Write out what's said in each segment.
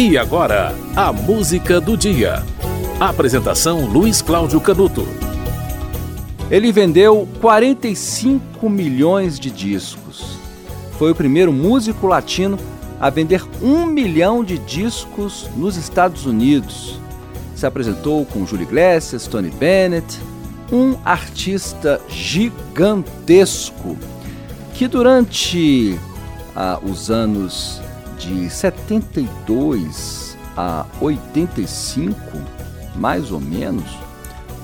E agora, a música do dia. Apresentação Luiz Cláudio Canuto. Ele vendeu 45 milhões de discos. Foi o primeiro músico latino a vender um milhão de discos nos Estados Unidos. Se apresentou com Julio Iglesias, Tony Bennett, um artista gigantesco que durante ah, os anos de 72 a 85, mais ou menos,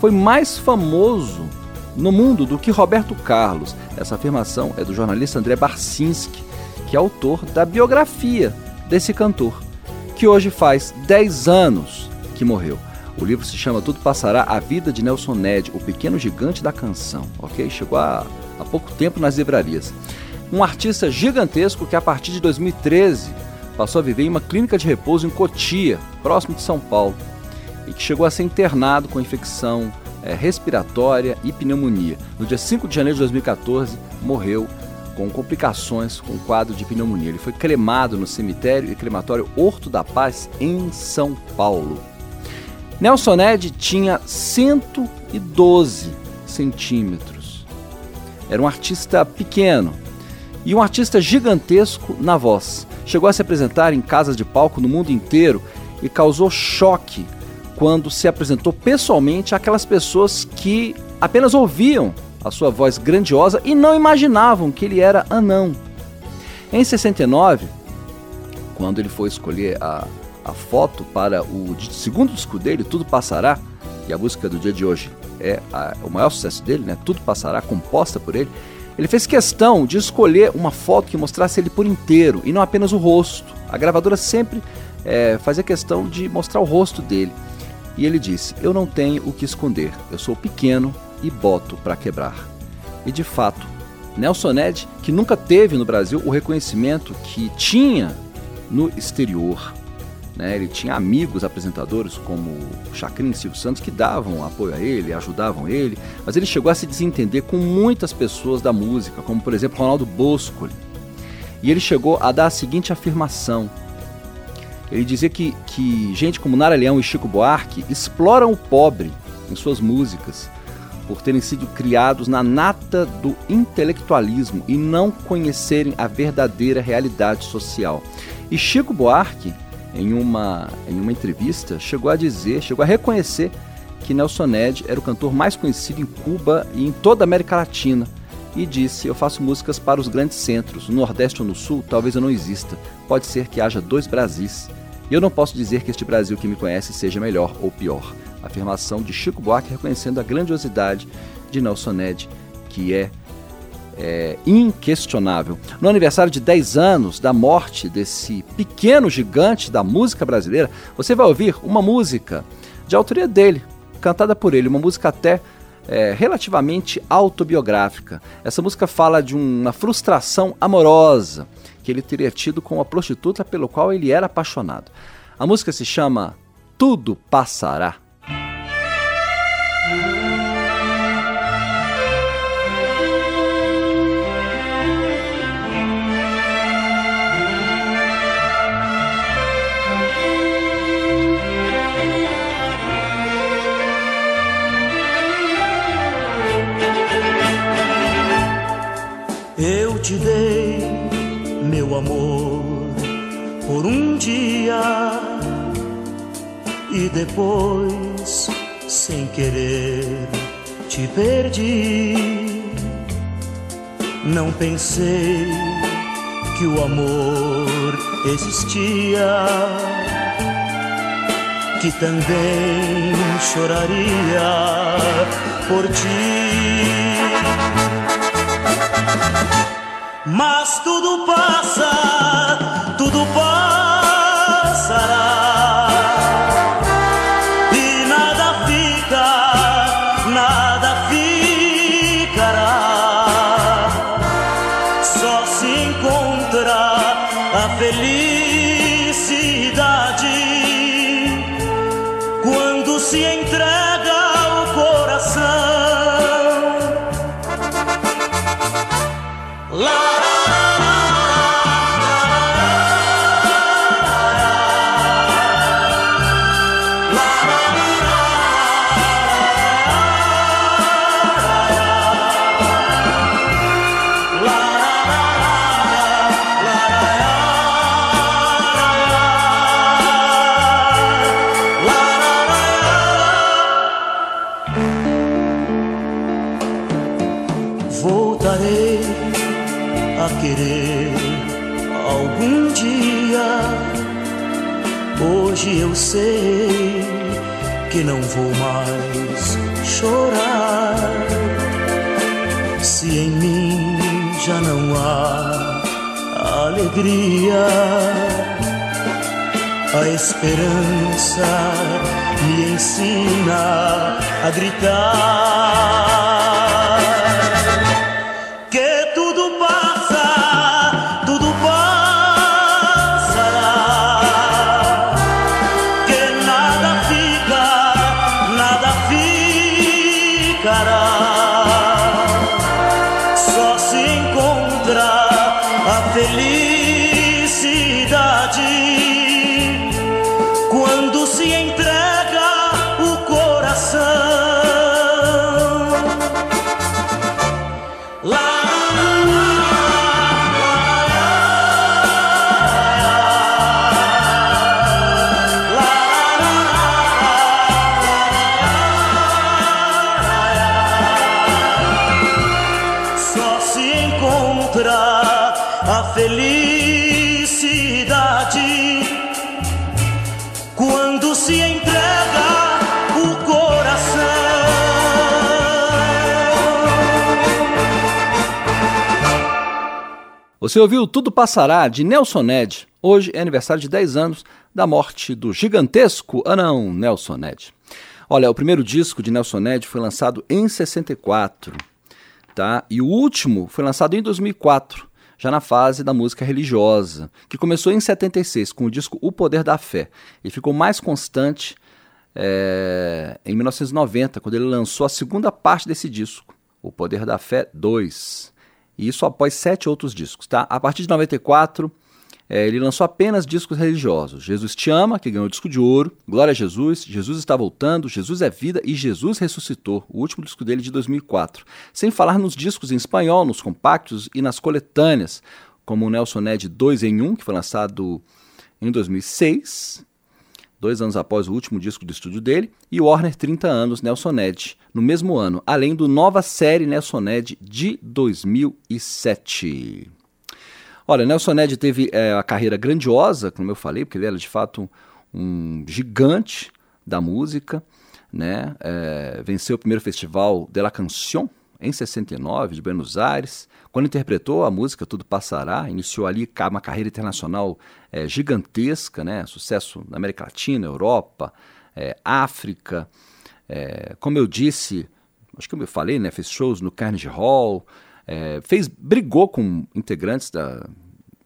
foi mais famoso no mundo do que Roberto Carlos. Essa afirmação é do jornalista André Barcinski, que é autor da biografia desse cantor, que hoje faz 10 anos que morreu. O livro se chama Tudo Passará, A Vida de Nelson Ned, o pequeno gigante da canção, ok? Chegou há, há pouco tempo nas livrarias. Um artista gigantesco que a partir de 2013 passou a viver em uma clínica de repouso em Cotia, próximo de São Paulo, e que chegou a ser internado com infecção é, respiratória e pneumonia. No dia 5 de janeiro de 2014, morreu com complicações com o quadro de pneumonia. Ele foi cremado no cemitério e crematório Horto da Paz, em São Paulo. Nelson Ned tinha 112 centímetros. Era um artista pequeno e um artista gigantesco na voz chegou a se apresentar em casas de palco no mundo inteiro e causou choque quando se apresentou pessoalmente àquelas pessoas que apenas ouviam a sua voz grandiosa e não imaginavam que ele era anão. Em 69, quando ele foi escolher a, a foto para o segundo disco dele, Tudo Passará, e a música do dia de hoje é a, o maior sucesso dele, né? Tudo Passará, composta por ele, ele fez questão de escolher uma foto que mostrasse ele por inteiro e não apenas o rosto. A gravadora sempre é, fazia questão de mostrar o rosto dele. E ele disse: Eu não tenho o que esconder, eu sou pequeno e boto para quebrar. E de fato, Nelson Ned, que nunca teve no Brasil o reconhecimento que tinha no exterior, né? Ele tinha amigos apresentadores como Chacrin e Silvio Santos que davam apoio a ele, ajudavam ele, mas ele chegou a se desentender com muitas pessoas da música, como por exemplo Ronaldo Bosco. E ele chegou a dar a seguinte afirmação. Ele dizia que, que gente como Nara Leão e Chico Buarque exploram o pobre em suas músicas por terem sido criados na nata do intelectualismo e não conhecerem a verdadeira realidade social. E Chico Buarque em uma, em uma entrevista, chegou a dizer, chegou a reconhecer que Nelson Ned era o cantor mais conhecido em Cuba e em toda a América Latina. E disse: Eu faço músicas para os grandes centros, no Nordeste ou no Sul, talvez eu não exista. Pode ser que haja dois Brasis. E eu não posso dizer que este Brasil que me conhece seja melhor ou pior. Afirmação de Chico Buarque reconhecendo a grandiosidade de Nelson Ned, que é é, inquestionável. No aniversário de 10 anos da morte desse pequeno gigante da música brasileira, você vai ouvir uma música de autoria dele, cantada por ele, uma música até é, relativamente autobiográfica. Essa música fala de uma frustração amorosa que ele teria tido com a prostituta pelo qual ele era apaixonado. A música se chama Tudo Passará. Amor por um dia e depois, sem querer, te perdi. Não pensei que o amor existia, que também choraria por ti. Mas tudo passa, tudo passará. E nada fica, nada ficará. Só se encontra a felicidade quando se entrega voltarei. Lá querer algum dia. Hoje eu sei que não vou mais chorar. Se em mim já não há alegria, a esperança me ensina a gritar. Party. Você ouviu Tudo Passará, de Nelson Ned. Hoje é aniversário de 10 anos da morte do gigantesco anão Nelson Ned. Olha, o primeiro disco de Nelson Ned foi lançado em 64, tá? E o último foi lançado em 2004, já na fase da música religiosa, que começou em 76 com o disco O Poder da Fé e ficou mais constante é, em 1990, quando ele lançou a segunda parte desse disco, O Poder da Fé 2. E isso após sete outros discos, tá? A partir de 94, é, ele lançou apenas discos religiosos. Jesus Te Ama, que ganhou o disco de ouro, Glória a Jesus, Jesus Está Voltando, Jesus é Vida e Jesus Ressuscitou, o último disco dele de 2004. Sem falar nos discos em espanhol, nos compactos e nas coletâneas, como o Nelson Ned 2 em 1, que foi lançado em 2006, dois anos após o último disco do estúdio dele, e Warner 30 anos, Nelson Ned, no mesmo ano, além do nova série Nelson Ned de 2007. Olha, Nelson Ned teve é, a carreira grandiosa, como eu falei, porque ele era de fato um gigante da música, né? É, venceu o primeiro festival de la Canción em 69 de Buenos Aires, quando interpretou a música Tudo Passará, iniciou ali uma carreira internacional é, gigantesca, né? sucesso na América Latina, Europa, é, África. É, como eu disse, acho que eu falei, né? fez shows no Carnegie Hall, fez, brigou com integrantes da,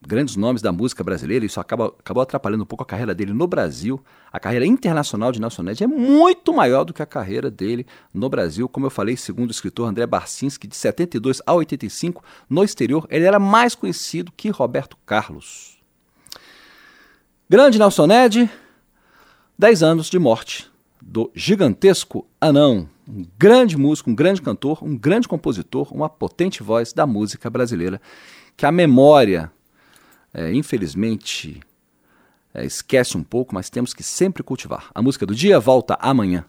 grandes nomes da música brasileira, isso acaba, acabou atrapalhando um pouco a carreira dele no Brasil. A carreira internacional de Nelson Ned é muito maior do que a carreira dele no Brasil. Como eu falei, segundo o escritor André Barcinski, de 72 a 85, no exterior, ele era mais conhecido que Roberto Carlos. Grande Nelson Ned, 10 anos de morte do gigantesco anão, um grande músico, um grande cantor, um grande compositor, uma potente voz da música brasileira, que a memória é, infelizmente, é, esquece um pouco, mas temos que sempre cultivar. A música do dia volta amanhã.